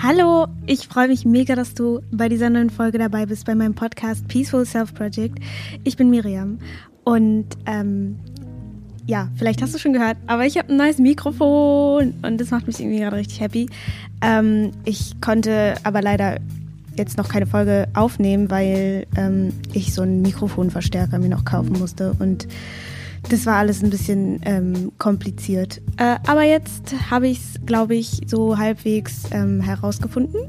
Hallo, ich freue mich mega, dass du bei dieser neuen Folge dabei bist bei meinem Podcast Peaceful Self Project. Ich bin Miriam und ähm, ja, vielleicht hast du schon gehört, aber ich habe ein neues Mikrofon und das macht mich irgendwie gerade richtig happy. Ähm, ich konnte aber leider jetzt noch keine Folge aufnehmen, weil ähm, ich so einen Mikrofonverstärker mir noch kaufen musste und das war alles ein bisschen ähm, kompliziert. Äh, aber jetzt habe ich es, glaube ich, so halbwegs ähm, herausgefunden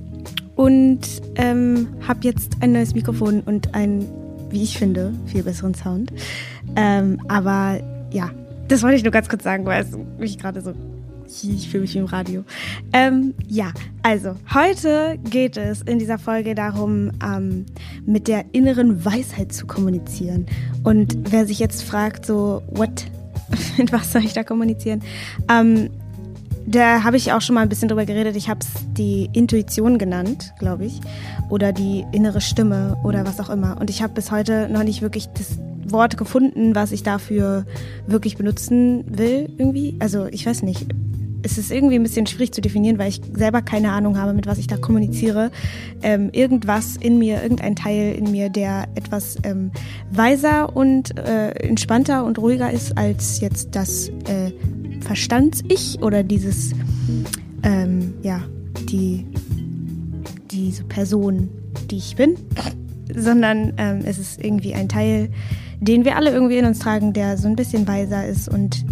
und ähm, habe jetzt ein neues Mikrofon und einen, wie ich finde, viel besseren Sound. Ähm, aber ja, das wollte ich nur ganz kurz sagen, weil es mich gerade so ich fühle mich wie im Radio. Ähm, ja, also heute geht es in dieser Folge darum, ähm, mit der inneren Weisheit zu kommunizieren. Und wer sich jetzt fragt, so, what, mit was soll ich da kommunizieren? Ähm, da habe ich auch schon mal ein bisschen drüber geredet. Ich habe es die Intuition genannt, glaube ich. Oder die innere Stimme oder was auch immer. Und ich habe bis heute noch nicht wirklich das Wort gefunden, was ich dafür wirklich benutzen will, irgendwie. Also ich weiß nicht es ist irgendwie ein bisschen schwierig zu definieren, weil ich selber keine Ahnung habe, mit was ich da kommuniziere. Ähm, irgendwas in mir, irgendein Teil in mir, der etwas ähm, weiser und äh, entspannter und ruhiger ist als jetzt das äh, Verstands-Ich oder dieses, ähm, ja, die, diese Person, die ich bin, sondern ähm, es ist irgendwie ein Teil, den wir alle irgendwie in uns tragen, der so ein bisschen weiser ist und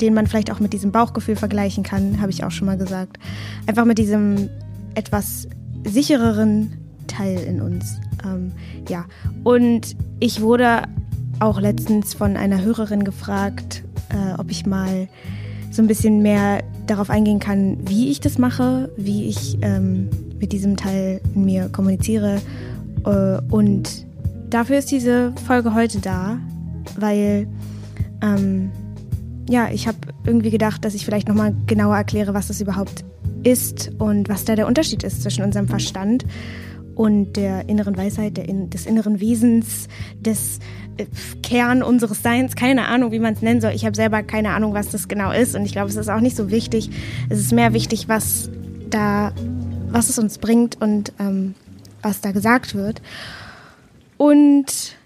den man vielleicht auch mit diesem Bauchgefühl vergleichen kann, habe ich auch schon mal gesagt. Einfach mit diesem etwas sichereren Teil in uns. Ähm, ja, und ich wurde auch letztens von einer Hörerin gefragt, äh, ob ich mal so ein bisschen mehr darauf eingehen kann, wie ich das mache, wie ich ähm, mit diesem Teil in mir kommuniziere. Äh, und dafür ist diese Folge heute da, weil ähm, ja, ich habe irgendwie gedacht, dass ich vielleicht nochmal genauer erkläre, was das überhaupt ist und was da der Unterschied ist zwischen unserem Verstand und der inneren Weisheit, der in, des inneren Wesens, des äh, Kern unseres Seins. Keine Ahnung, wie man es nennen soll. Ich habe selber keine Ahnung, was das genau ist und ich glaube, es ist auch nicht so wichtig. Es ist mehr wichtig, was da, was es uns bringt und ähm, was da gesagt wird. Und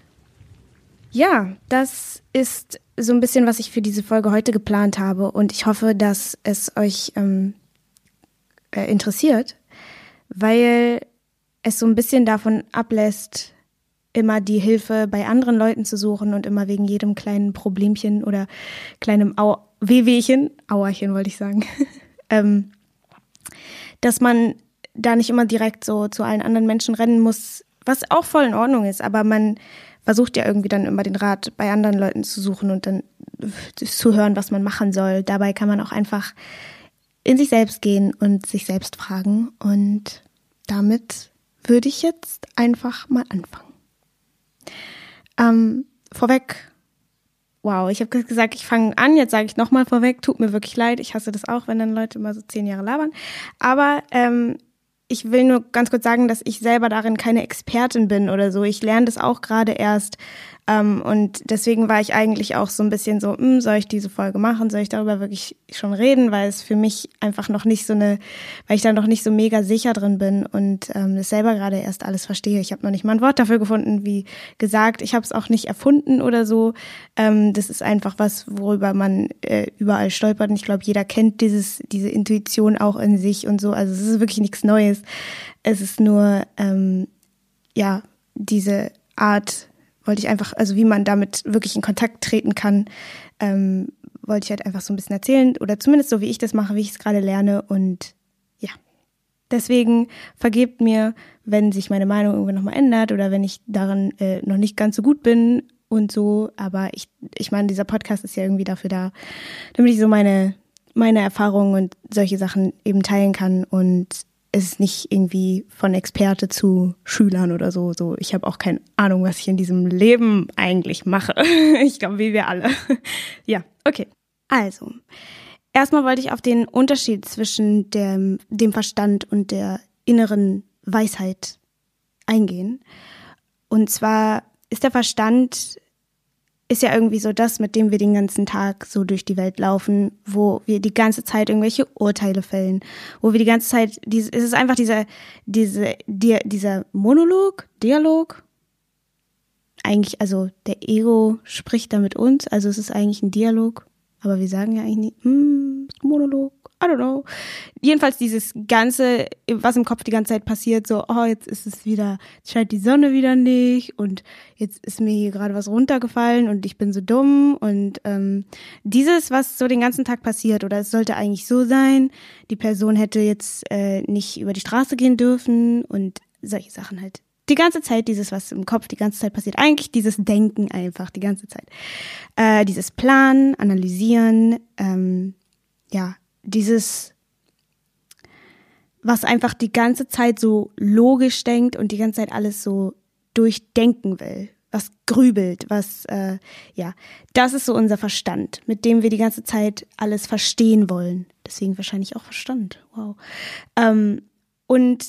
ja, das ist so ein bisschen, was ich für diese Folge heute geplant habe. Und ich hoffe, dass es euch ähm, äh, interessiert, weil es so ein bisschen davon ablässt, immer die Hilfe bei anderen Leuten zu suchen und immer wegen jedem kleinen Problemchen oder kleinem Au Wehwehchen, Auerchen wollte ich sagen, ähm, dass man da nicht immer direkt so zu allen anderen Menschen rennen muss, was auch voll in Ordnung ist, aber man versucht ja irgendwie dann immer den Rat bei anderen Leuten zu suchen und dann zu hören, was man machen soll. Dabei kann man auch einfach in sich selbst gehen und sich selbst fragen. Und damit würde ich jetzt einfach mal anfangen. Ähm, vorweg, wow, ich habe gesagt, ich fange an, jetzt sage ich nochmal vorweg, tut mir wirklich leid, ich hasse das auch, wenn dann Leute immer so zehn Jahre labern. Aber ähm, ich will nur ganz kurz sagen, dass ich selber darin keine Expertin bin oder so. Ich lerne das auch gerade erst. Ähm, und deswegen war ich eigentlich auch so ein bisschen so, hm, soll ich diese Folge machen? Soll ich darüber wirklich schon reden? Weil es für mich einfach noch nicht so eine, weil ich da noch nicht so mega sicher drin bin und ähm, das selber gerade erst alles verstehe. Ich habe noch nicht mal ein Wort dafür gefunden, wie gesagt. Ich habe es auch nicht erfunden oder so. Ähm, das ist einfach was, worüber man äh, überall stolpert. Und ich glaube, jeder kennt dieses, diese Intuition auch in sich und so. Also es ist wirklich nichts Neues. Es ist nur, ähm, ja, diese Art, wollte ich einfach, also wie man damit wirklich in Kontakt treten kann, ähm, wollte ich halt einfach so ein bisschen erzählen oder zumindest so, wie ich das mache, wie ich es gerade lerne und ja. Deswegen vergebt mir, wenn sich meine Meinung irgendwie nochmal ändert oder wenn ich darin äh, noch nicht ganz so gut bin und so, aber ich, ich meine, dieser Podcast ist ja irgendwie dafür da, damit ich so meine, meine Erfahrungen und solche Sachen eben teilen kann und es ist nicht irgendwie von Experte zu Schülern oder so. So, ich habe auch keine Ahnung, was ich in diesem Leben eigentlich mache. Ich glaube, wie wir alle. Ja, okay. Also, erstmal wollte ich auf den Unterschied zwischen dem, dem Verstand und der inneren Weisheit eingehen. Und zwar ist der Verstand ist ja irgendwie so das, mit dem wir den ganzen Tag so durch die Welt laufen, wo wir die ganze Zeit irgendwelche Urteile fällen, wo wir die ganze Zeit, es ist einfach dieser, diese, die, dieser Monolog, Dialog, eigentlich, also der Ego spricht da mit uns, also es ist eigentlich ein Dialog, aber wir sagen ja eigentlich nicht, hm, Monolog, I don't know. Jedenfalls dieses ganze, was im Kopf die ganze Zeit passiert, so, oh, jetzt ist es wieder, jetzt scheint die Sonne wieder nicht und jetzt ist mir hier gerade was runtergefallen und ich bin so dumm und ähm, dieses, was so den ganzen Tag passiert oder es sollte eigentlich so sein, die Person hätte jetzt äh, nicht über die Straße gehen dürfen und solche Sachen halt. Die ganze Zeit dieses, was im Kopf die ganze Zeit passiert. Eigentlich dieses Denken einfach die ganze Zeit. Äh, dieses Planen, Analysieren, ähm, ja, dieses, was einfach die ganze Zeit so logisch denkt und die ganze Zeit alles so durchdenken will, was grübelt, was, äh, ja, das ist so unser Verstand, mit dem wir die ganze Zeit alles verstehen wollen. Deswegen wahrscheinlich auch Verstand. Wow. Ähm, und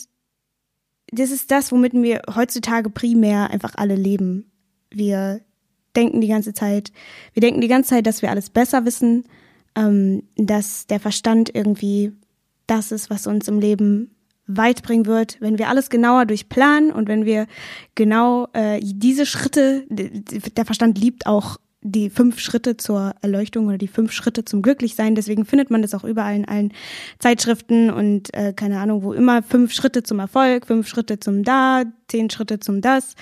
das ist das, womit wir heutzutage primär einfach alle leben. Wir denken die ganze Zeit, wir denken die ganze Zeit, dass wir alles besser wissen, ähm, dass der Verstand irgendwie das ist, was uns im Leben weit bringen wird, wenn wir alles genauer durchplanen und wenn wir genau äh, diese Schritte, der Verstand liebt auch die fünf Schritte zur Erleuchtung oder die fünf Schritte zum Glücklichsein. Deswegen findet man das auch überall in allen Zeitschriften und äh, keine Ahnung, wo immer fünf Schritte zum Erfolg, fünf Schritte zum Da, zehn Schritte zum Das,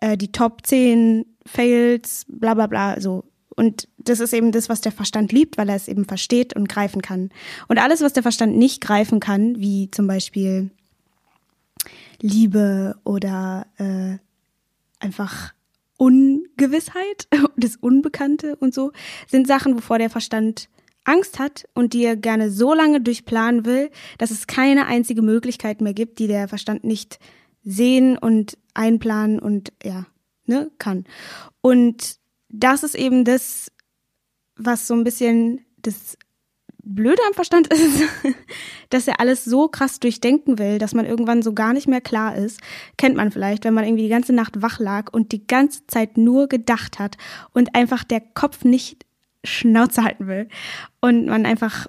äh, die Top zehn Fails, bla bla bla. So und das ist eben das, was der Verstand liebt, weil er es eben versteht und greifen kann. Und alles, was der Verstand nicht greifen kann, wie zum Beispiel Liebe oder äh, einfach Ungewissheit, das Unbekannte und so, sind Sachen, wovor der Verstand Angst hat und die er gerne so lange durchplanen will, dass es keine einzige Möglichkeit mehr gibt, die der Verstand nicht sehen und einplanen und ja, ne, kann. Und das ist eben das, was so ein bisschen das Blöde am Verstand ist, dass er alles so krass durchdenken will, dass man irgendwann so gar nicht mehr klar ist. Kennt man vielleicht, wenn man irgendwie die ganze Nacht wach lag und die ganze Zeit nur gedacht hat und einfach der Kopf nicht Schnauze halten will und man einfach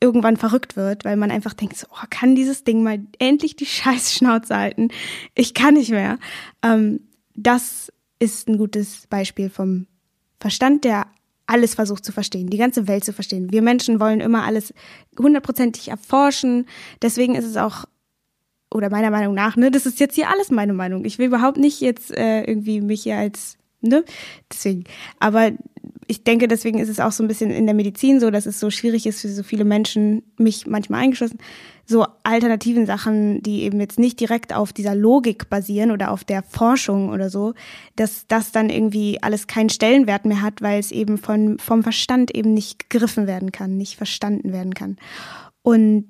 irgendwann verrückt wird, weil man einfach denkt, so, oh, kann dieses Ding mal endlich die scheiß Schnauze halten? Ich kann nicht mehr. Ähm, das ist ein gutes Beispiel vom Verstand, der alles versucht zu verstehen, die ganze Welt zu verstehen. Wir Menschen wollen immer alles hundertprozentig erforschen. Deswegen ist es auch, oder meiner Meinung nach, ne, das ist jetzt hier alles meine Meinung. Ich will überhaupt nicht jetzt äh, irgendwie mich hier als, ne, deswegen. Aber ich denke, deswegen ist es auch so ein bisschen in der Medizin so, dass es so schwierig ist für so viele Menschen, mich manchmal eingeschlossen, so alternativen Sachen, die eben jetzt nicht direkt auf dieser Logik basieren oder auf der Forschung oder so, dass das dann irgendwie alles keinen Stellenwert mehr hat, weil es eben von, vom Verstand eben nicht gegriffen werden kann, nicht verstanden werden kann. Und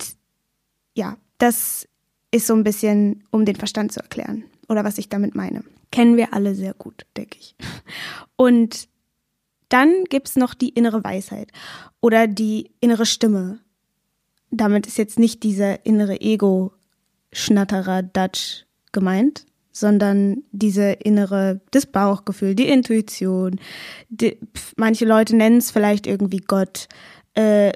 ja, das ist so ein bisschen, um den Verstand zu erklären oder was ich damit meine. Kennen wir alle sehr gut, denke ich. Und dann gibt's noch die innere Weisheit oder die innere Stimme damit ist jetzt nicht dieser innere Ego-Schnatterer Dutch gemeint, sondern diese innere, das Bauchgefühl, die Intuition. Die, manche Leute nennen es vielleicht irgendwie Gott, äh,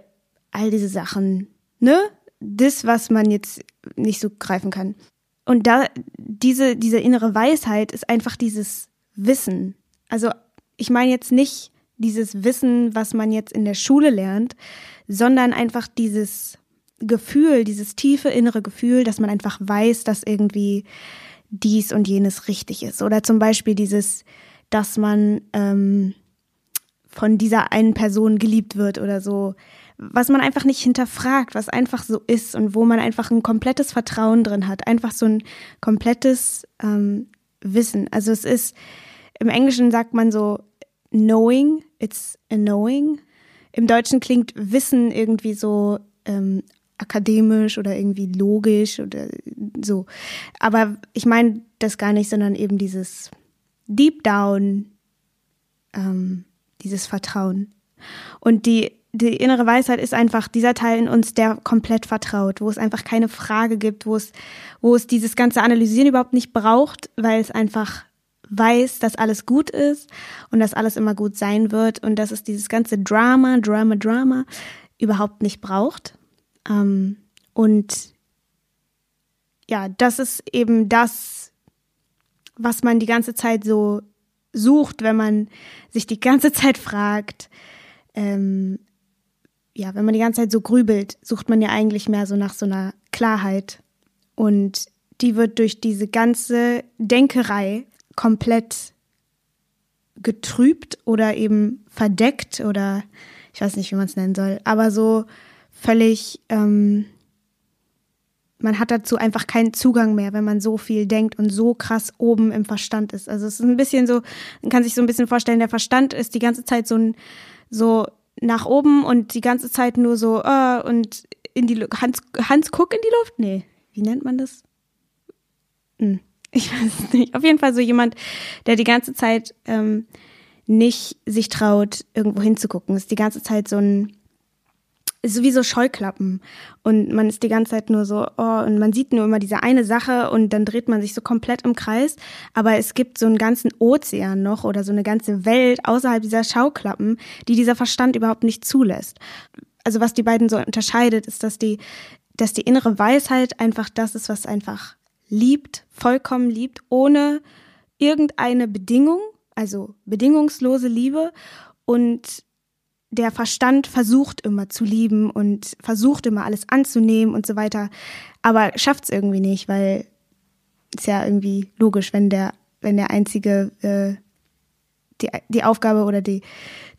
all diese Sachen, ne? Das, was man jetzt nicht so greifen kann. Und da, diese, diese innere Weisheit ist einfach dieses Wissen. Also, ich meine jetzt nicht dieses Wissen, was man jetzt in der Schule lernt, sondern einfach dieses Gefühl, dieses tiefe innere Gefühl, dass man einfach weiß, dass irgendwie dies und jenes richtig ist. Oder zum Beispiel dieses, dass man ähm, von dieser einen Person geliebt wird oder so, was man einfach nicht hinterfragt, was einfach so ist und wo man einfach ein komplettes Vertrauen drin hat, einfach so ein komplettes ähm, Wissen. Also es ist, im Englischen sagt man so knowing, it's a knowing. Im Deutschen klingt Wissen irgendwie so ähm, akademisch oder irgendwie logisch oder so. Aber ich meine das gar nicht, sondern eben dieses Deep Down, ähm, dieses Vertrauen. Und die, die innere Weisheit ist einfach dieser Teil in uns, der komplett vertraut, wo es einfach keine Frage gibt, wo es, wo es dieses ganze Analysieren überhaupt nicht braucht, weil es einfach weiß, dass alles gut ist und dass alles immer gut sein wird und dass es dieses ganze Drama, Drama, Drama überhaupt nicht braucht. Ähm, und ja, das ist eben das, was man die ganze Zeit so sucht, wenn man sich die ganze Zeit fragt, ähm, ja, wenn man die ganze Zeit so grübelt, sucht man ja eigentlich mehr so nach so einer Klarheit. Und die wird durch diese ganze Denkerei komplett getrübt oder eben verdeckt oder ich weiß nicht, wie man es nennen soll, aber so völlig, ähm, man hat dazu einfach keinen Zugang mehr, wenn man so viel denkt und so krass oben im Verstand ist. Also es ist ein bisschen so, man kann sich so ein bisschen vorstellen, der Verstand ist die ganze Zeit so so nach oben und die ganze Zeit nur so, äh, und in die Hans, Hans guck in die Luft? Nee, wie nennt man das? Hm, ich weiß es nicht. Auf jeden Fall so jemand, der die ganze Zeit ähm, nicht sich traut, irgendwo hinzugucken. Ist die ganze Zeit so ein ist sowieso Scheuklappen. Und man ist die ganze Zeit nur so, oh, und man sieht nur immer diese eine Sache und dann dreht man sich so komplett im Kreis, aber es gibt so einen ganzen Ozean noch oder so eine ganze Welt außerhalb dieser Schauklappen, die dieser Verstand überhaupt nicht zulässt. Also was die beiden so unterscheidet, ist, dass die, dass die innere Weisheit einfach das ist, was einfach liebt, vollkommen liebt, ohne irgendeine Bedingung, also bedingungslose Liebe. Und der Verstand versucht immer zu lieben und versucht immer alles anzunehmen und so weiter, aber schafft es irgendwie nicht, weil ist ja irgendwie logisch, wenn der, wenn der einzige, äh, die, die Aufgabe oder die,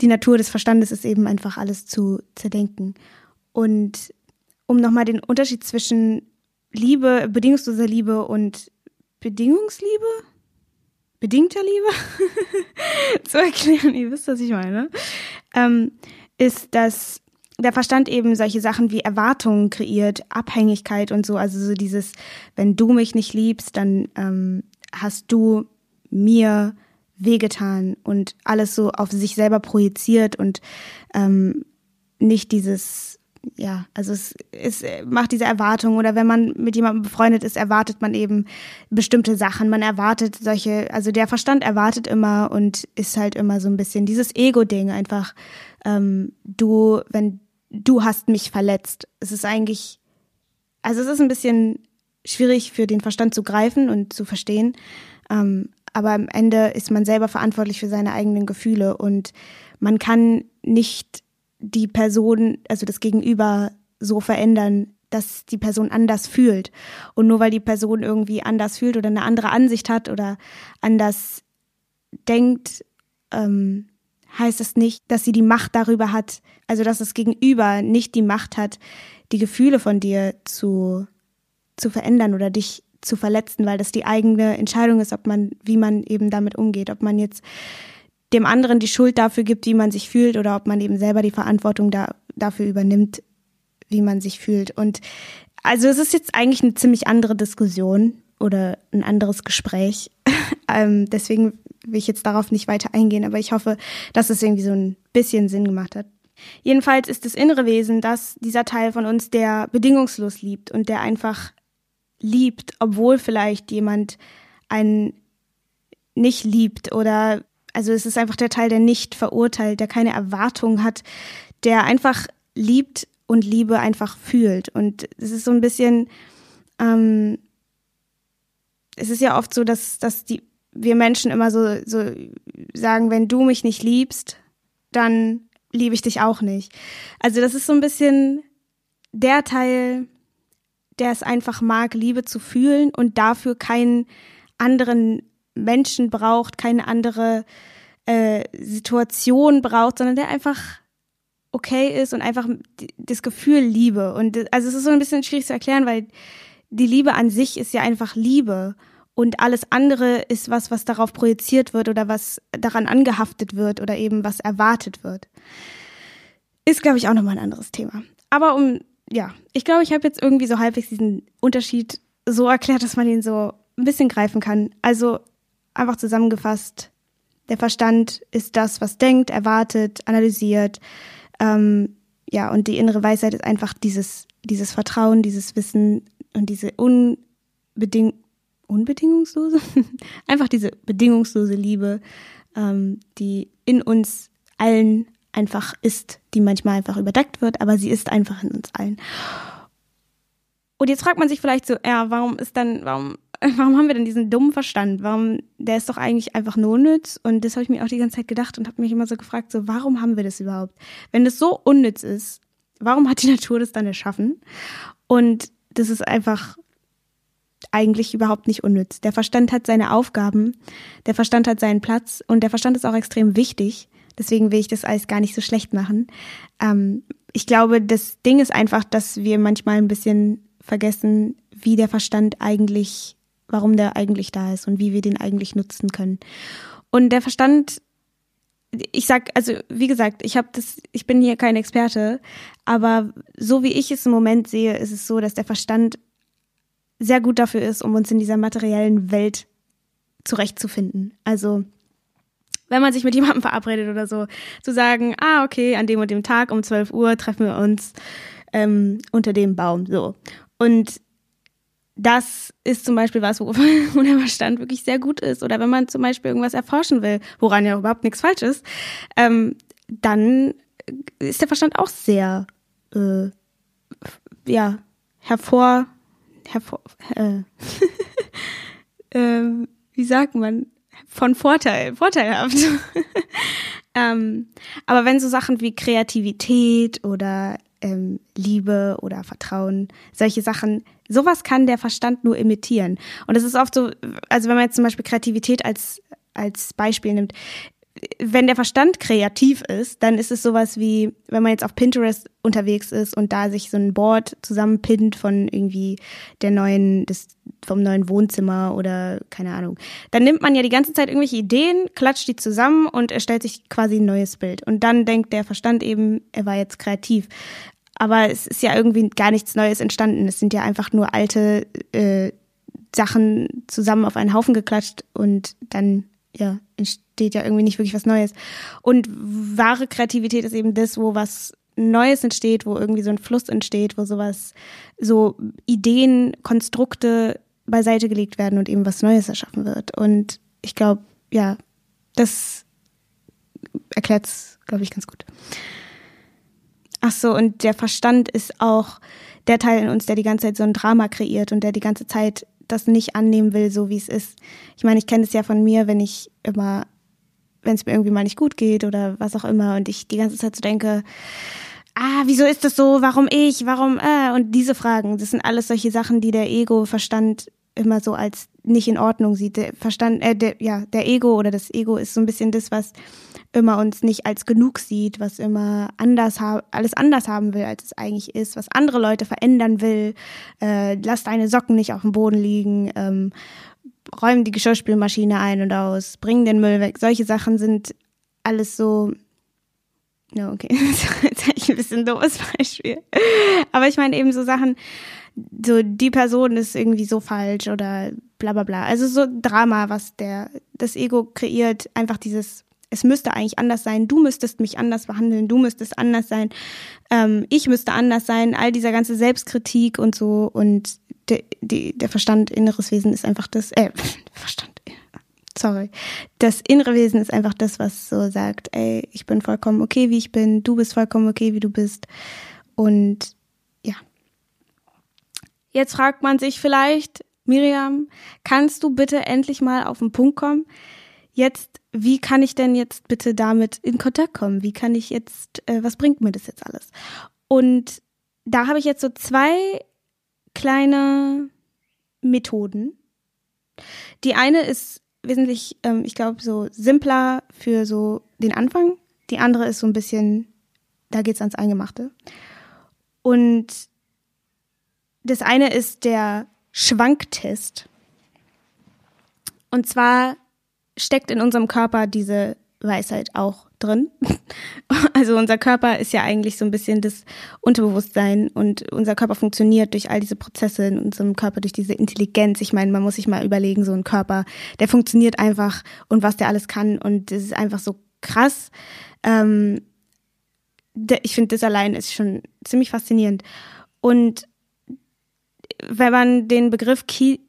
die Natur des Verstandes ist eben einfach alles zu zerdenken. Und um nochmal den Unterschied zwischen Liebe, bedingungsloser Liebe und Bedingungsliebe, bedingter Liebe? Zu erklären, ihr wisst, was ich meine, ähm, ist, dass der Verstand eben solche Sachen wie Erwartungen kreiert, Abhängigkeit und so. Also so dieses, wenn du mich nicht liebst, dann ähm, hast du mir wehgetan und alles so auf sich selber projiziert und ähm, nicht dieses ja, also es, es macht diese Erwartung oder wenn man mit jemandem befreundet ist, erwartet man eben bestimmte Sachen. Man erwartet solche, also der Verstand erwartet immer und ist halt immer so ein bisschen dieses Ego-Ding einfach. Ähm, du, wenn du hast mich verletzt, es ist eigentlich, also es ist ein bisschen schwierig für den Verstand zu greifen und zu verstehen. Ähm, aber am Ende ist man selber verantwortlich für seine eigenen Gefühle und man kann nicht die Person, also das Gegenüber so verändern, dass die Person anders fühlt. Und nur weil die Person irgendwie anders fühlt oder eine andere Ansicht hat oder anders denkt, ähm, heißt es das nicht, dass sie die Macht darüber hat, also dass das Gegenüber nicht die Macht hat, die Gefühle von dir zu, zu verändern oder dich zu verletzen, weil das die eigene Entscheidung ist, ob man, wie man eben damit umgeht, ob man jetzt dem anderen die Schuld dafür gibt, wie man sich fühlt oder ob man eben selber die Verantwortung da, dafür übernimmt, wie man sich fühlt. Und also es ist jetzt eigentlich eine ziemlich andere Diskussion oder ein anderes Gespräch. ähm, deswegen will ich jetzt darauf nicht weiter eingehen, aber ich hoffe, dass es irgendwie so ein bisschen Sinn gemacht hat. Jedenfalls ist das innere Wesen das, dieser Teil von uns, der bedingungslos liebt und der einfach liebt, obwohl vielleicht jemand einen nicht liebt oder also es ist einfach der Teil, der nicht verurteilt, der keine Erwartung hat, der einfach liebt und Liebe einfach fühlt. Und es ist so ein bisschen, ähm, es ist ja oft so, dass, dass die, wir Menschen immer so, so sagen, wenn du mich nicht liebst, dann liebe ich dich auch nicht. Also das ist so ein bisschen der Teil, der es einfach mag, Liebe zu fühlen und dafür keinen anderen Menschen braucht, keine andere äh, Situation braucht, sondern der einfach okay ist und einfach das Gefühl Liebe. Und also es ist so ein bisschen schwierig zu erklären, weil die Liebe an sich ist ja einfach Liebe. Und alles andere ist was, was darauf projiziert wird oder was daran angehaftet wird oder eben was erwartet wird. Ist, glaube ich, auch nochmal ein anderes Thema. Aber um, ja, ich glaube, ich habe jetzt irgendwie so halbwegs diesen Unterschied so erklärt, dass man ihn so ein bisschen greifen kann. Also einfach zusammengefasst, der Verstand ist das, was denkt, erwartet, analysiert. Ähm, ja, und die innere Weisheit ist einfach dieses, dieses Vertrauen, dieses Wissen und diese unbedingt, unbedingungslose, einfach diese bedingungslose Liebe, ähm, die in uns allen einfach ist, die manchmal einfach überdeckt wird, aber sie ist einfach in uns allen. Und jetzt fragt man sich vielleicht so, ja, warum ist dann, warum, warum haben wir denn diesen dummen Verstand? Warum, der ist doch eigentlich einfach nur nütz. Und das habe ich mir auch die ganze Zeit gedacht und habe mich immer so gefragt, so, warum haben wir das überhaupt? Wenn das so unnütz ist, warum hat die Natur das dann erschaffen? Und das ist einfach eigentlich überhaupt nicht unnütz. Der Verstand hat seine Aufgaben, der Verstand hat seinen Platz und der Verstand ist auch extrem wichtig. Deswegen will ich das alles gar nicht so schlecht machen. Ähm, ich glaube, das Ding ist einfach, dass wir manchmal ein bisschen vergessen, wie der Verstand eigentlich, warum der eigentlich da ist und wie wir den eigentlich nutzen können. Und der Verstand, ich sag, also wie gesagt, ich habe das, ich bin hier kein Experte, aber so wie ich es im Moment sehe, ist es so, dass der Verstand sehr gut dafür ist, um uns in dieser materiellen Welt zurechtzufinden. Also wenn man sich mit jemandem verabredet oder so, zu sagen, ah, okay, an dem und dem Tag um 12 Uhr treffen wir uns ähm, unter dem Baum. So. Und das ist zum Beispiel was, wo, der Verstand wirklich sehr gut ist. Oder wenn man zum Beispiel irgendwas erforschen will, woran ja überhaupt nichts falsch ist, ähm, dann ist der Verstand auch sehr, äh, ja, hervor, hervor, äh, äh, wie sagt man, von Vorteil, vorteilhaft. ähm, aber wenn so Sachen wie Kreativität oder ähm, Liebe oder Vertrauen, solche Sachen, sowas kann der Verstand nur imitieren. Und es ist oft so, also wenn man jetzt zum Beispiel Kreativität als als Beispiel nimmt, wenn der Verstand kreativ ist, dann ist es sowas wie, wenn man jetzt auf Pinterest unterwegs ist und da sich so ein Board zusammenpinnt von irgendwie der neuen, des, vom neuen Wohnzimmer oder keine Ahnung. Dann nimmt man ja die ganze Zeit irgendwelche Ideen, klatscht die zusammen und erstellt sich quasi ein neues Bild. Und dann denkt der Verstand eben, er war jetzt kreativ. Aber es ist ja irgendwie gar nichts Neues entstanden. Es sind ja einfach nur alte äh, Sachen zusammen auf einen Haufen geklatscht und dann ja, entsteht ja irgendwie nicht wirklich was Neues. Und wahre Kreativität ist eben das, wo was Neues entsteht, wo irgendwie so ein Fluss entsteht, wo sowas, so Ideen, Konstrukte beiseite gelegt werden und eben was Neues erschaffen wird. Und ich glaube, ja, das erklärt es, glaube ich, ganz gut. Ach so, und der Verstand ist auch der Teil in uns, der die ganze Zeit so ein Drama kreiert und der die ganze Zeit das nicht annehmen will, so wie es ist. Ich meine, ich kenne es ja von mir, wenn ich immer, wenn es mir irgendwie mal nicht gut geht oder was auch immer und ich die ganze Zeit so denke, ah, wieso ist das so? Warum ich? Warum? Äh? Und diese Fragen, das sind alles solche Sachen, die der Ego-Verstand immer so als nicht in Ordnung sieht. Der Verstand, äh, der, ja, der Ego oder das Ego ist so ein bisschen das, was immer uns nicht als genug sieht, was immer anders alles anders haben will, als es eigentlich ist, was andere Leute verändern will. Äh, lass deine Socken nicht auf dem Boden liegen, ähm, räum die Geschirrspülmaschine ein und aus, bring den Müll weg. Solche Sachen sind alles so. No, okay, habe ich ein bisschen doofes Beispiel. Aber ich meine eben so Sachen, so die Person ist irgendwie so falsch oder bla bla bla. Also so Drama, was der das Ego kreiert, einfach dieses es müsste eigentlich anders sein, du müsstest mich anders behandeln, du müsstest anders sein, ähm, ich müsste anders sein, all dieser ganze Selbstkritik und so. Und der, die, der Verstand, inneres Wesen ist einfach das, äh, Verstand, sorry, das innere Wesen ist einfach das, was so sagt, ey, ich bin vollkommen okay, wie ich bin, du bist vollkommen okay, wie du bist. Und ja. Jetzt fragt man sich vielleicht, Miriam, kannst du bitte endlich mal auf den Punkt kommen? Jetzt wie kann ich denn jetzt bitte damit in Kontakt kommen? Wie kann ich jetzt, äh, was bringt mir das jetzt alles? Und da habe ich jetzt so zwei kleine Methoden. Die eine ist wesentlich, ähm, ich glaube, so simpler für so den Anfang. Die andere ist so ein bisschen, da geht's ans Eingemachte. Und das eine ist der Schwanktest. Und zwar steckt in unserem Körper diese Weisheit auch drin. Also unser Körper ist ja eigentlich so ein bisschen das Unterbewusstsein und unser Körper funktioniert durch all diese Prozesse in unserem Körper, durch diese Intelligenz. Ich meine, man muss sich mal überlegen, so ein Körper, der funktioniert einfach und was der alles kann und das ist einfach so krass. Ähm, ich finde, das allein ist schon ziemlich faszinierend. Und wenn man den Begriff Key,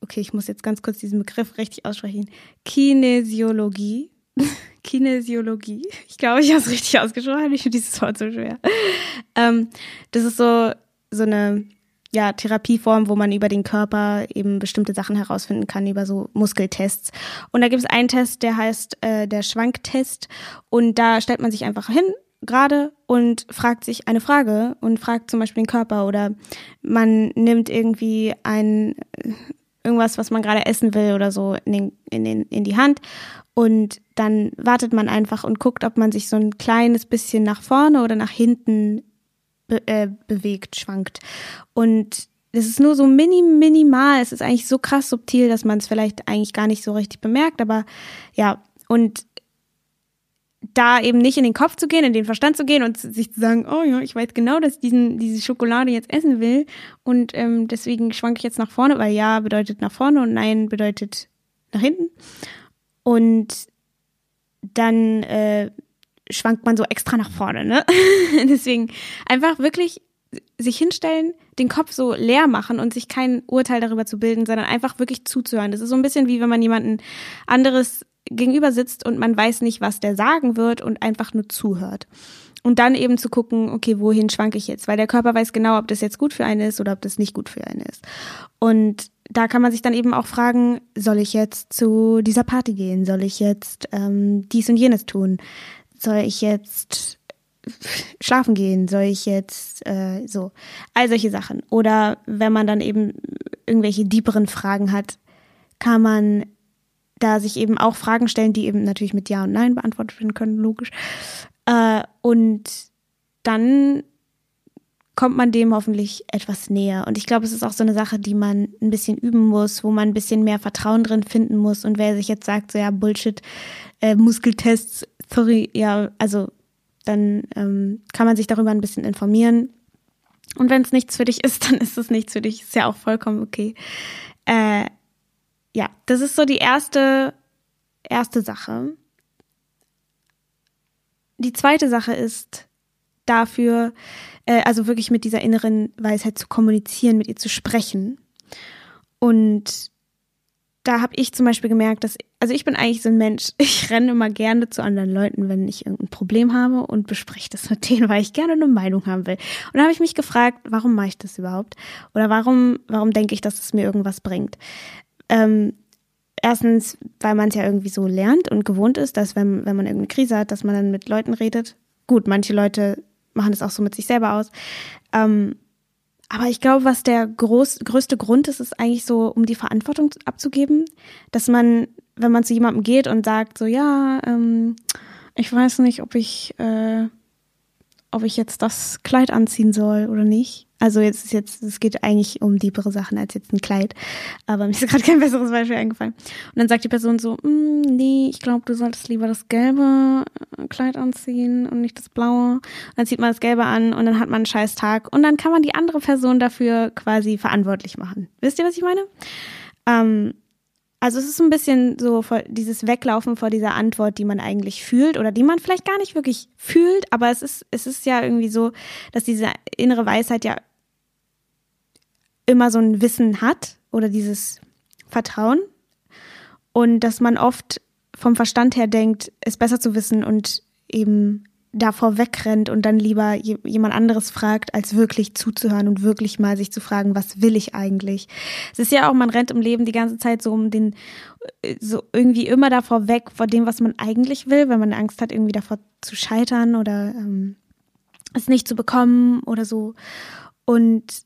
okay, ich muss jetzt ganz kurz diesen Begriff richtig aussprechen. Kinesiologie. Kinesiologie. Ich glaube, ich habe es richtig ausgesprochen. Ich finde dieses Wort so schwer. Ähm, das ist so, so eine ja, Therapieform, wo man über den Körper eben bestimmte Sachen herausfinden kann, über so Muskeltests. Und da gibt es einen Test, der heißt äh, der Schwanktest. Und da stellt man sich einfach hin, gerade, und fragt sich eine Frage und fragt zum Beispiel den Körper oder man nimmt irgendwie ein irgendwas, was man gerade essen will oder so in, den, in, den, in die Hand und dann wartet man einfach und guckt, ob man sich so ein kleines bisschen nach vorne oder nach hinten be äh, bewegt, schwankt. Und es ist nur so mini, minimal. Es ist eigentlich so krass subtil, dass man es vielleicht eigentlich gar nicht so richtig bemerkt. Aber ja, und da eben nicht in den Kopf zu gehen, in den Verstand zu gehen und sich zu sagen, oh ja, ich weiß genau, dass ich diesen, diese Schokolade jetzt essen will und ähm, deswegen schwanke ich jetzt nach vorne, weil ja bedeutet nach vorne und nein bedeutet nach hinten. Und dann äh, schwankt man so extra nach vorne, ne? Deswegen einfach wirklich sich hinstellen, den Kopf so leer machen und sich kein Urteil darüber zu bilden, sondern einfach wirklich zuzuhören. Das ist so ein bisschen wie wenn man jemanden anderes gegenüber sitzt und man weiß nicht, was der sagen wird und einfach nur zuhört. Und dann eben zu gucken, okay, wohin schwanke ich jetzt? Weil der Körper weiß genau, ob das jetzt gut für einen ist oder ob das nicht gut für einen ist. Und da kann man sich dann eben auch fragen, soll ich jetzt zu dieser Party gehen? Soll ich jetzt ähm, dies und jenes tun? soll ich jetzt schlafen gehen? Soll ich jetzt äh, so? All solche Sachen. Oder wenn man dann eben irgendwelche dieperen Fragen hat, kann man da sich eben auch Fragen stellen, die eben natürlich mit Ja und Nein beantwortet werden können, logisch. Äh, und dann kommt man dem hoffentlich etwas näher. Und ich glaube, es ist auch so eine Sache, die man ein bisschen üben muss, wo man ein bisschen mehr Vertrauen drin finden muss. Und wer sich jetzt sagt, so ja, Bullshit, äh, Muskeltests, sorry, ja, also dann ähm, kann man sich darüber ein bisschen informieren. Und wenn es nichts für dich ist, dann ist es nichts für dich. Ist ja auch vollkommen okay. Äh, ja, das ist so die erste, erste Sache. Die zweite Sache ist dafür, äh, also wirklich mit dieser inneren Weisheit zu kommunizieren, mit ihr zu sprechen. Und da habe ich zum Beispiel gemerkt, dass, also ich bin eigentlich so ein Mensch, ich renne immer gerne zu anderen Leuten, wenn ich irgendein Problem habe und bespreche das mit denen, weil ich gerne eine Meinung haben will. Und da habe ich mich gefragt, warum mache ich das überhaupt? Oder warum, warum denke ich, dass es mir irgendwas bringt? Ähm, erstens, weil man es ja irgendwie so lernt und gewohnt ist, dass wenn, wenn man irgendeine Krise hat, dass man dann mit Leuten redet. Gut, manche Leute machen das auch so mit sich selber aus. Ähm, aber ich glaube, was der groß, größte Grund ist, ist eigentlich so, um die Verantwortung abzugeben, dass man, wenn man zu jemandem geht und sagt, so ja, ähm, ich weiß nicht, ob ich, äh, ob ich jetzt das Kleid anziehen soll oder nicht. Also jetzt ist jetzt, es geht eigentlich um diebere Sachen als jetzt ein Kleid. Aber mir ist gerade kein besseres Beispiel eingefallen. Und dann sagt die Person so, mm, nee, ich glaube, du solltest lieber das gelbe äh, Kleid anziehen und nicht das blaue. Und dann zieht man das gelbe an und dann hat man einen scheiß Tag. Und dann kann man die andere Person dafür quasi verantwortlich machen. Wisst ihr, was ich meine? Ähm, also es ist ein bisschen so dieses Weglaufen vor dieser Antwort, die man eigentlich fühlt oder die man vielleicht gar nicht wirklich fühlt, aber es ist, es ist ja irgendwie so, dass diese innere Weisheit ja immer so ein Wissen hat oder dieses Vertrauen und dass man oft vom Verstand her denkt, es besser zu wissen und eben davor wegrennt und dann lieber jemand anderes fragt, als wirklich zuzuhören und wirklich mal sich zu fragen, was will ich eigentlich? Es ist ja auch, man rennt im Leben die ganze Zeit so um den, so irgendwie immer davor weg, vor dem, was man eigentlich will, weil man Angst hat, irgendwie davor zu scheitern oder ähm, es nicht zu bekommen oder so. Und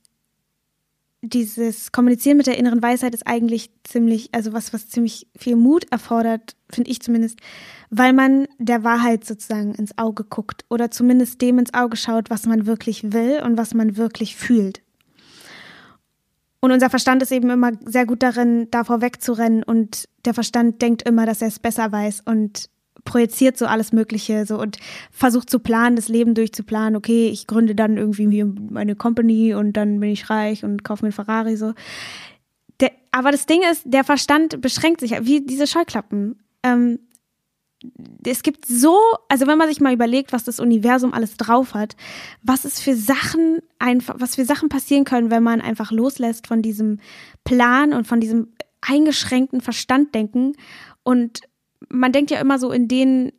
dieses Kommunizieren mit der inneren Weisheit ist eigentlich ziemlich, also was, was ziemlich viel Mut erfordert, finde ich zumindest, weil man der Wahrheit sozusagen ins Auge guckt oder zumindest dem ins Auge schaut, was man wirklich will und was man wirklich fühlt. Und unser Verstand ist eben immer sehr gut darin, davor wegzurennen und der Verstand denkt immer, dass er es besser weiß und projiziert so alles Mögliche so und versucht zu planen, das Leben durchzuplanen. Okay, ich gründe dann irgendwie meine Company und dann bin ich reich und kaufe mir ein Ferrari so. Der, aber das Ding ist, der Verstand beschränkt sich, wie diese Scheuklappen. Ähm, es gibt so, also wenn man sich mal überlegt, was das Universum alles drauf hat, was es für Sachen einfach, was für Sachen passieren können, wenn man einfach loslässt von diesem Plan und von diesem eingeschränkten Verstand denken und man denkt ja immer so in den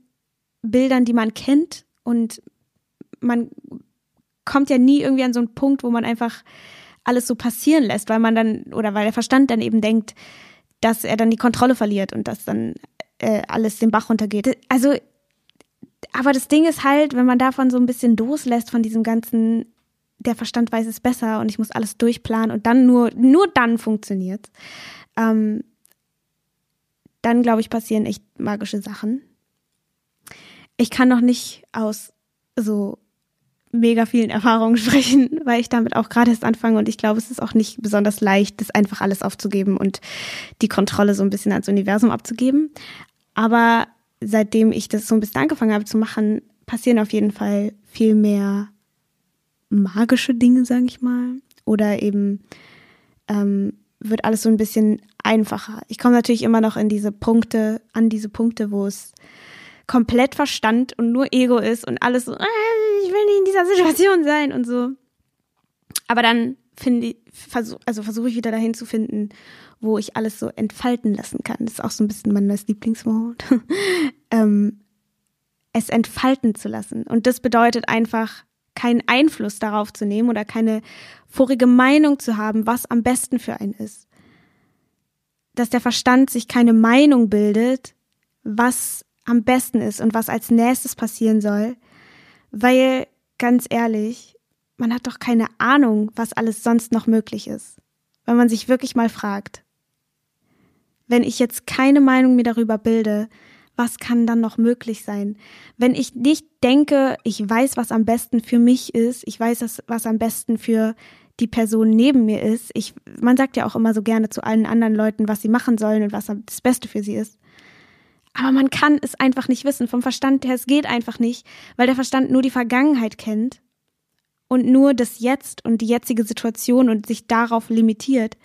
Bildern, die man kennt und man kommt ja nie irgendwie an so einen Punkt, wo man einfach alles so passieren lässt, weil man dann oder weil der Verstand dann eben denkt, dass er dann die Kontrolle verliert und dass dann äh, alles den Bach runtergeht. Also, aber das Ding ist halt, wenn man davon so ein bisschen loslässt von diesem ganzen, der Verstand weiß es besser und ich muss alles durchplanen und dann nur, nur dann funktioniert, ähm, dann glaube ich passieren echt magische Sachen. Ich kann noch nicht aus so mega vielen Erfahrungen sprechen, weil ich damit auch gerade erst anfange und ich glaube, es ist auch nicht besonders leicht, das einfach alles aufzugeben und die Kontrolle so ein bisschen ans Universum abzugeben. Aber seitdem ich das so ein bisschen angefangen habe zu machen, passieren auf jeden Fall viel mehr magische Dinge, sage ich mal. Oder eben ähm, wird alles so ein bisschen einfacher. Ich komme natürlich immer noch in diese Punkte, an diese Punkte, wo es komplett Verstand und nur Ego ist und alles so, äh, ich will nicht in dieser Situation sein und so. Aber dann finde ich, versuch, also versuche ich wieder dahin zu finden, wo ich alles so entfalten lassen kann. Das ist auch so ein bisschen mein neues Lieblingswort. ähm, es entfalten zu lassen. Und das bedeutet einfach, keinen Einfluss darauf zu nehmen oder keine vorige Meinung zu haben, was am besten für einen ist. Dass der Verstand sich keine Meinung bildet, was am besten ist und was als nächstes passieren soll, weil ganz ehrlich, man hat doch keine Ahnung, was alles sonst noch möglich ist. Wenn man sich wirklich mal fragt, wenn ich jetzt keine Meinung mehr darüber bilde, was kann dann noch möglich sein? Wenn ich nicht denke, ich weiß, was am besten für mich ist, ich weiß, was am besten für die Person neben mir ist. Ich, man sagt ja auch immer so gerne zu allen anderen Leuten, was sie machen sollen und was das Beste für sie ist. Aber man kann es einfach nicht wissen. Vom Verstand her, es geht einfach nicht, weil der Verstand nur die Vergangenheit kennt und nur das Jetzt und die jetzige Situation und sich darauf limitiert,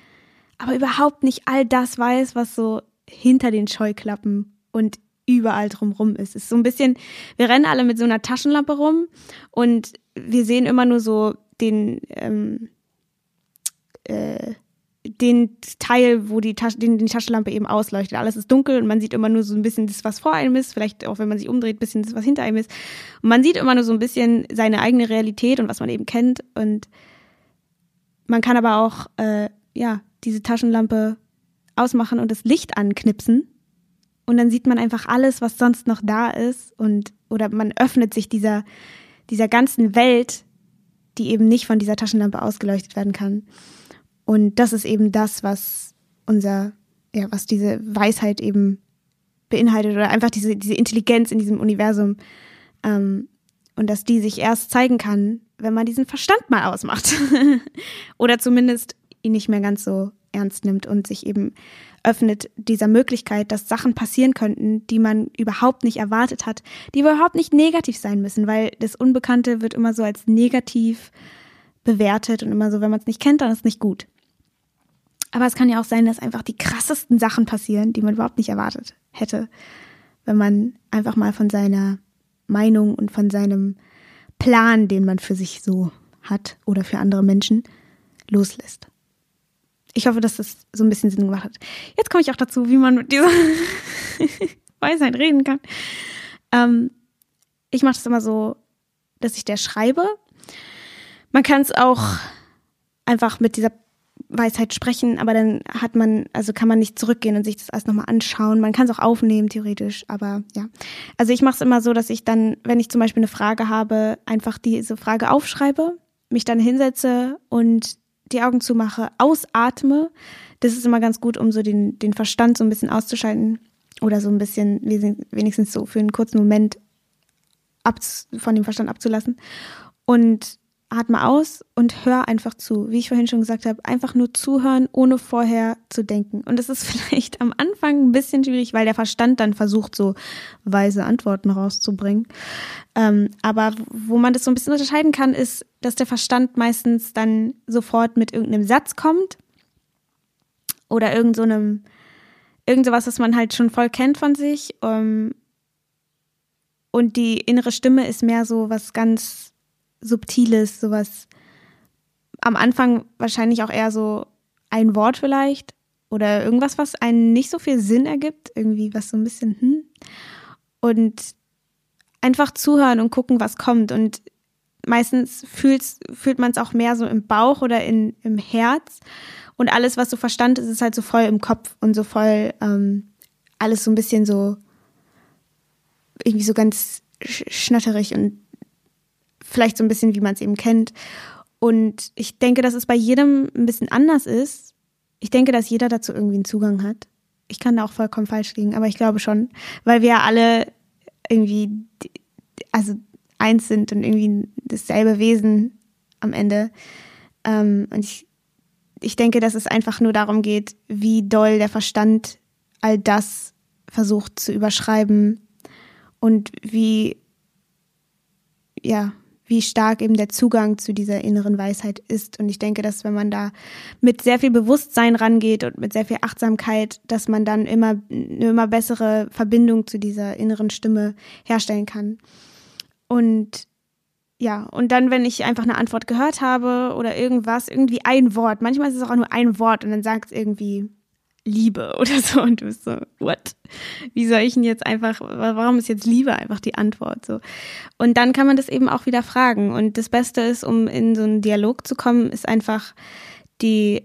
aber überhaupt nicht all das weiß, was so hinter den Scheuklappen und überall drumrum ist. Es ist so ein bisschen, wir rennen alle mit so einer Taschenlampe rum und wir sehen immer nur so den, ähm, äh, den Teil, wo die, Tasche, den, die Taschenlampe eben ausleuchtet. Alles ist dunkel und man sieht immer nur so ein bisschen das, was vor einem ist, vielleicht auch wenn man sich umdreht, ein bisschen das, was hinter einem ist. Und man sieht immer nur so ein bisschen seine eigene Realität und was man eben kennt. Und man kann aber auch, äh, ja, diese Taschenlampe ausmachen und das Licht anknipsen. Und dann sieht man einfach alles, was sonst noch da ist. Und, oder man öffnet sich dieser, dieser ganzen Welt, die eben nicht von dieser Taschenlampe ausgeleuchtet werden kann. Und das ist eben das, was unser, ja, was diese Weisheit eben beinhaltet oder einfach diese, diese Intelligenz in diesem Universum. Ähm, und dass die sich erst zeigen kann, wenn man diesen Verstand mal ausmacht. oder zumindest ihn nicht mehr ganz so ernst nimmt und sich eben öffnet dieser Möglichkeit, dass Sachen passieren könnten, die man überhaupt nicht erwartet hat, die überhaupt nicht negativ sein müssen, weil das Unbekannte wird immer so als negativ bewertet und immer so, wenn man es nicht kennt, dann ist es nicht gut. Aber es kann ja auch sein, dass einfach die krassesten Sachen passieren, die man überhaupt nicht erwartet hätte, wenn man einfach mal von seiner Meinung und von seinem Plan, den man für sich so hat oder für andere Menschen, loslässt. Ich hoffe, dass das so ein bisschen Sinn gemacht hat. Jetzt komme ich auch dazu, wie man mit dieser Weisheit reden kann. Ähm, ich mache das immer so, dass ich der schreibe. Man kann es auch einfach mit dieser Weisheit sprechen, aber dann hat man, also kann man nicht zurückgehen und sich das alles nochmal anschauen. Man kann es auch aufnehmen, theoretisch, aber ja. Also ich mache es immer so, dass ich dann, wenn ich zum Beispiel eine Frage habe, einfach diese Frage aufschreibe, mich dann hinsetze und die Augen zumache, ausatme. Das ist immer ganz gut, um so den, den Verstand so ein bisschen auszuschalten oder so ein bisschen, wenigstens so für einen kurzen Moment ab, von dem Verstand abzulassen. Und atme aus und hör einfach zu. Wie ich vorhin schon gesagt habe, einfach nur zuhören, ohne vorher zu denken. Und es ist vielleicht am Anfang ein bisschen schwierig, weil der Verstand dann versucht, so weise Antworten rauszubringen. Ähm, aber wo man das so ein bisschen unterscheiden kann, ist, dass der Verstand meistens dann sofort mit irgendeinem Satz kommt oder irgend so einem, irgend sowas, was man halt schon voll kennt von sich. Ähm, und die innere Stimme ist mehr so was ganz Subtiles, sowas am Anfang wahrscheinlich auch eher so ein Wort vielleicht oder irgendwas, was einen nicht so viel Sinn ergibt, irgendwie was so ein bisschen, hm. Und einfach zuhören und gucken, was kommt. Und meistens fühlt, man es auch mehr so im Bauch oder in, im Herz. Und alles, was so Verstand ist, ist halt so voll im Kopf und so voll ähm, alles so ein bisschen so irgendwie so ganz schnatterig und vielleicht so ein bisschen, wie man es eben kennt. Und ich denke, dass es bei jedem ein bisschen anders ist. Ich denke, dass jeder dazu irgendwie einen Zugang hat. Ich kann da auch vollkommen falsch liegen, aber ich glaube schon, weil wir alle irgendwie, also eins sind und irgendwie dasselbe Wesen am Ende. Ähm, und ich, ich denke, dass es einfach nur darum geht, wie doll der Verstand all das versucht zu überschreiben und wie, ja, wie stark eben der Zugang zu dieser inneren Weisheit ist. Und ich denke, dass wenn man da mit sehr viel Bewusstsein rangeht und mit sehr viel Achtsamkeit, dass man dann immer eine immer bessere Verbindung zu dieser inneren Stimme herstellen kann. Und ja, und dann, wenn ich einfach eine Antwort gehört habe oder irgendwas, irgendwie ein Wort, manchmal ist es auch nur ein Wort und dann sagt es irgendwie Liebe oder so und du bist so, what? Wie soll ich denn jetzt einfach, warum ist jetzt Liebe einfach die Antwort so? Und dann kann man das eben auch wieder fragen und das Beste ist, um in so einen Dialog zu kommen, ist einfach die,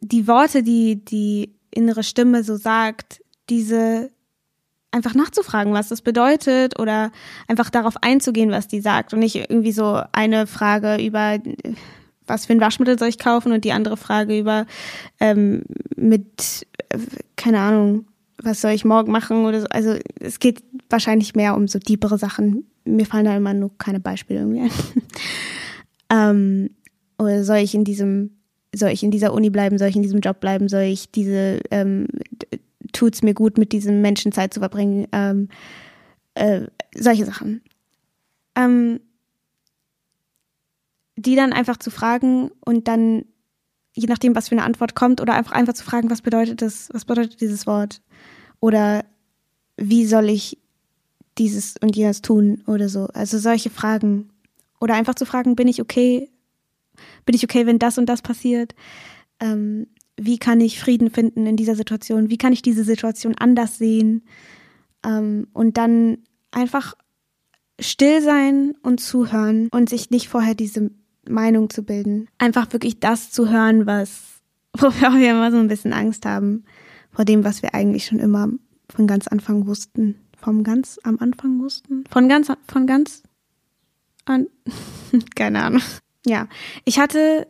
die Worte, die die innere Stimme so sagt, diese einfach nachzufragen, was das bedeutet oder einfach darauf einzugehen, was die sagt und nicht irgendwie so eine Frage über was für ein Waschmittel soll ich kaufen und die andere Frage über ähm, mit, äh, keine Ahnung, was soll ich morgen machen oder so. Also es geht wahrscheinlich mehr um so tiefere Sachen. Mir fallen da immer nur keine Beispiele irgendwie ein. ähm, oder soll ich in diesem, soll ich in dieser Uni bleiben, soll ich in diesem Job bleiben, soll ich diese, ähm, tut's mir gut, mit diesem Menschen Zeit zu verbringen, ähm, äh, solche Sachen. Ähm, die dann einfach zu fragen und dann, je nachdem, was für eine Antwort kommt, oder einfach einfach zu fragen, was bedeutet das, was bedeutet dieses Wort? Oder wie soll ich dieses und jenes tun oder so? Also solche Fragen. Oder einfach zu fragen, bin ich okay? Bin ich okay, wenn das und das passiert? Ähm, wie kann ich Frieden finden in dieser Situation? Wie kann ich diese Situation anders sehen? Ähm, und dann einfach still sein und zuhören und sich nicht vorher diese Meinung zu bilden. Einfach wirklich das zu hören, was, wovor wir immer so ein bisschen Angst haben. Vor dem, was wir eigentlich schon immer von ganz Anfang wussten. Vom ganz am Anfang wussten? Von ganz, von ganz an, keine Ahnung. Ja, ich hatte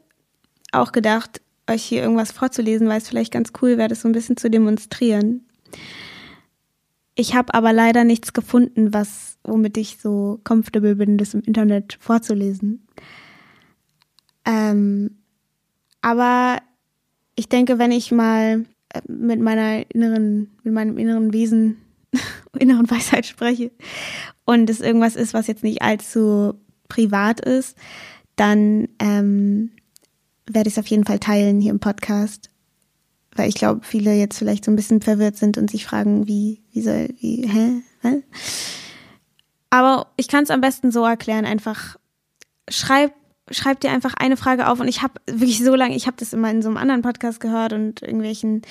auch gedacht, euch hier irgendwas vorzulesen, weil es vielleicht ganz cool wäre, das so ein bisschen zu demonstrieren. Ich habe aber leider nichts gefunden, was, womit ich so comfortable bin, das im Internet vorzulesen. Ähm, aber ich denke, wenn ich mal äh, mit meiner inneren, mit meinem inneren Wesen, inneren Weisheit spreche und es irgendwas ist, was jetzt nicht allzu privat ist, dann ähm, werde ich es auf jeden Fall teilen hier im Podcast. Weil ich glaube, viele jetzt vielleicht so ein bisschen verwirrt sind und sich fragen, wie, wie soll, wie, hä? hä? Aber ich kann es am besten so erklären, einfach schreib schreib dir einfach eine Frage auf und ich habe wirklich so lange, ich habe das immer in so einem anderen Podcast gehört und irgendwelchen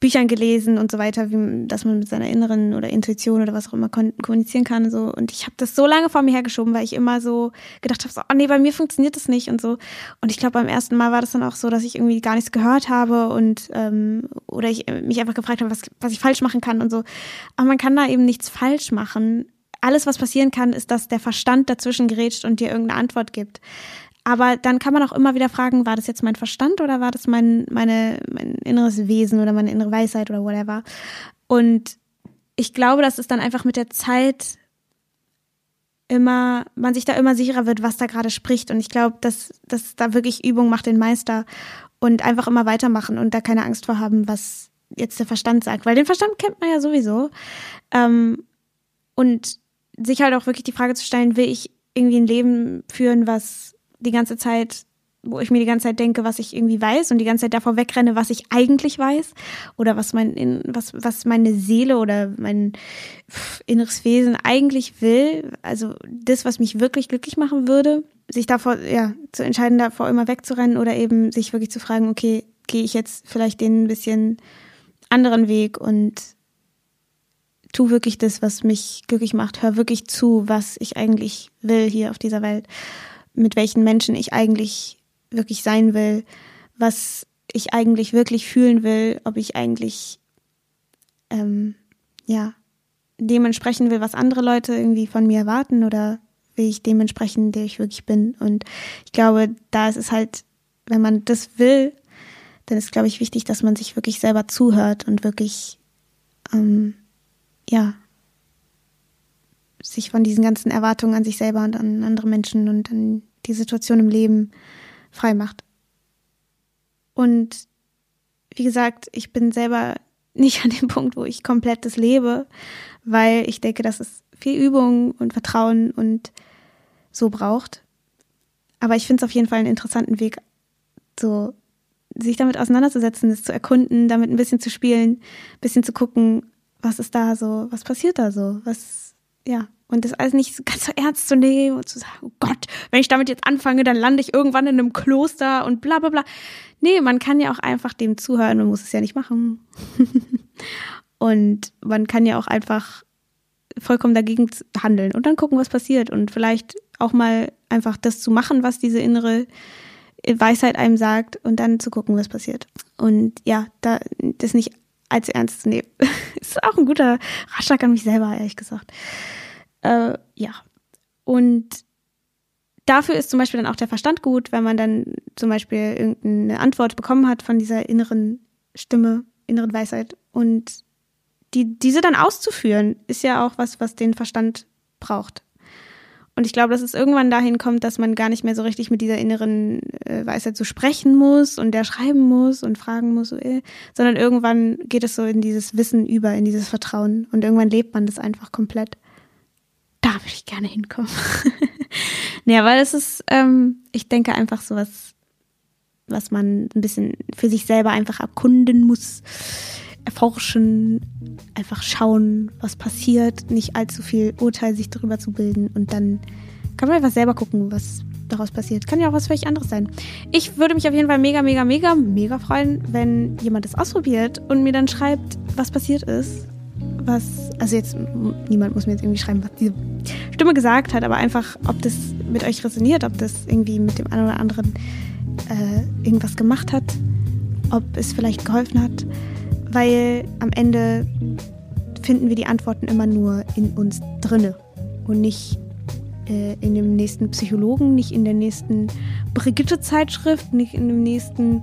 Büchern gelesen und so weiter, wie dass man mit seiner inneren oder Intuition oder was auch immer kommunizieren kann so und ich habe das so lange vor mir hergeschoben, weil ich immer so gedacht habe, so, oh nee, bei mir funktioniert das nicht und so und ich glaube beim ersten Mal war das dann auch so, dass ich irgendwie gar nichts gehört habe und ähm, oder ich mich einfach gefragt habe, was was ich falsch machen kann und so, aber man kann da eben nichts falsch machen. Alles, was passieren kann, ist, dass der Verstand dazwischen gerätscht und dir irgendeine Antwort gibt. Aber dann kann man auch immer wieder fragen, war das jetzt mein Verstand oder war das mein, meine, mein inneres Wesen oder meine innere Weisheit oder whatever. Und ich glaube, dass es dann einfach mit der Zeit immer, man sich da immer sicherer wird, was da gerade spricht. Und ich glaube, dass, dass da wirklich Übung macht den Meister und einfach immer weitermachen und da keine Angst vor haben, was jetzt der Verstand sagt. Weil den Verstand kennt man ja sowieso. Ähm, und sich halt auch wirklich die Frage zu stellen, will ich irgendwie ein Leben führen, was die ganze Zeit, wo ich mir die ganze Zeit denke, was ich irgendwie weiß und die ganze Zeit davor wegrenne, was ich eigentlich weiß oder was mein, was, was meine Seele oder mein inneres Wesen eigentlich will. Also das, was mich wirklich glücklich machen würde, sich davor, ja, zu entscheiden, davor immer wegzurennen oder eben sich wirklich zu fragen, okay, gehe ich jetzt vielleicht den ein bisschen anderen Weg und tu wirklich das, was mich glücklich macht. Hör wirklich zu, was ich eigentlich will hier auf dieser Welt, mit welchen Menschen ich eigentlich wirklich sein will, was ich eigentlich wirklich fühlen will, ob ich eigentlich ähm, ja dementsprechend will, was andere Leute irgendwie von mir erwarten oder will ich dementsprechend, der ich wirklich bin. Und ich glaube, da ist es halt, wenn man das will, dann ist, glaube ich, wichtig, dass man sich wirklich selber zuhört und wirklich, ähm, ja, sich von diesen ganzen Erwartungen an sich selber und an andere Menschen und an die Situation im Leben frei macht. Und wie gesagt, ich bin selber nicht an dem Punkt, wo ich komplett das lebe, weil ich denke, dass es viel Übung und Vertrauen und so braucht. Aber ich finde es auf jeden Fall einen interessanten Weg, so sich damit auseinanderzusetzen, es zu erkunden, damit ein bisschen zu spielen, ein bisschen zu gucken, was ist da so, was passiert da so, was, ja. Und das alles nicht ganz so ernst zu nehmen und zu sagen, oh Gott, wenn ich damit jetzt anfange, dann lande ich irgendwann in einem Kloster und bla bla bla. Nee, man kann ja auch einfach dem zuhören, man muss es ja nicht machen. und man kann ja auch einfach vollkommen dagegen handeln und dann gucken, was passiert und vielleicht auch mal einfach das zu machen, was diese innere Weisheit einem sagt und dann zu gucken, was passiert. Und ja, da das nicht als ernst zu nehmen. ist auch ein guter Ratschlag an mich selber, ehrlich gesagt. Äh, ja. Und dafür ist zum Beispiel dann auch der Verstand gut, wenn man dann zum Beispiel irgendeine Antwort bekommen hat von dieser inneren Stimme, inneren Weisheit und die, diese dann auszuführen, ist ja auch was, was den Verstand braucht. Und ich glaube, dass es irgendwann dahin kommt, dass man gar nicht mehr so richtig mit dieser inneren äh, Weisheit so sprechen muss und der schreiben muss und fragen muss, äh, sondern irgendwann geht es so in dieses Wissen über, in dieses Vertrauen und irgendwann lebt man das einfach komplett. Da würde ich gerne hinkommen. naja, weil es ist, ähm, ich denke einfach so was, was man ein bisschen für sich selber einfach erkunden muss erforschen, einfach schauen, was passiert, nicht allzu viel Urteil sich darüber zu bilden und dann kann man einfach selber gucken, was daraus passiert. Kann ja auch was völlig anderes sein. Ich würde mich auf jeden Fall mega, mega, mega, mega freuen, wenn jemand das ausprobiert und mir dann schreibt, was passiert ist. Was, also jetzt, niemand muss mir jetzt irgendwie schreiben, was diese Stimme gesagt hat, aber einfach, ob das mit euch resoniert, ob das irgendwie mit dem einen oder anderen äh, irgendwas gemacht hat, ob es vielleicht geholfen hat weil am Ende finden wir die Antworten immer nur in uns drinne und nicht äh, in dem nächsten Psychologen, nicht in der nächsten Brigitte-Zeitschrift, nicht in dem nächsten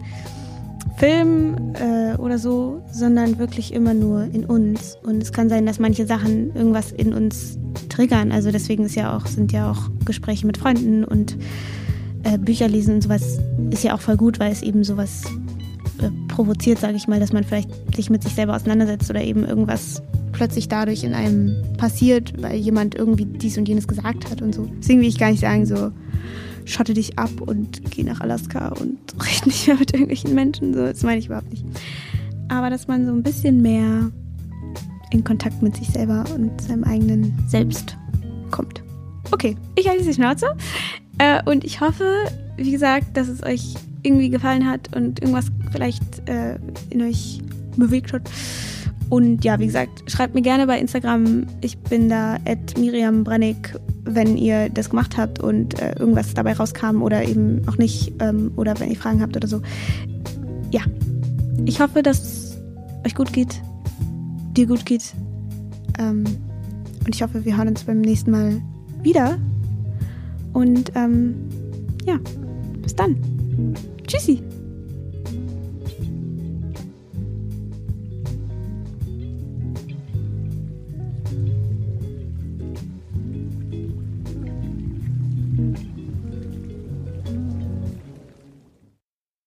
Film äh, oder so, sondern wirklich immer nur in uns. Und es kann sein, dass manche Sachen irgendwas in uns triggern. Also deswegen ist ja auch, sind ja auch Gespräche mit Freunden und äh, Bücher lesen und sowas ist ja auch voll gut, weil es eben sowas äh, provoziert, sage ich mal, dass man vielleicht sich mit sich selber auseinandersetzt oder eben irgendwas plötzlich dadurch in einem passiert, weil jemand irgendwie dies und jenes gesagt hat und so. Deswegen will ich gar nicht sagen, so schotte dich ab und geh nach Alaska und rede nicht mehr mit irgendwelchen Menschen. So, das meine ich überhaupt nicht. Aber dass man so ein bisschen mehr in Kontakt mit sich selber und seinem eigenen Selbst kommt. Okay, ich halte die Schnauze. Äh, und ich hoffe, wie gesagt, dass es euch irgendwie gefallen hat und irgendwas vielleicht äh, in euch bewegt hat. Und ja, wie gesagt, schreibt mir gerne bei Instagram. Ich bin da at Miriam Brennig, wenn ihr das gemacht habt und äh, irgendwas dabei rauskam oder eben auch nicht. Ähm, oder wenn ihr Fragen habt oder so. Ja, ich hoffe, dass es euch gut geht, dir gut geht. Ähm, und ich hoffe, wir hören uns beim nächsten Mal wieder. Und ähm, ja, bis dann. Tschüssi.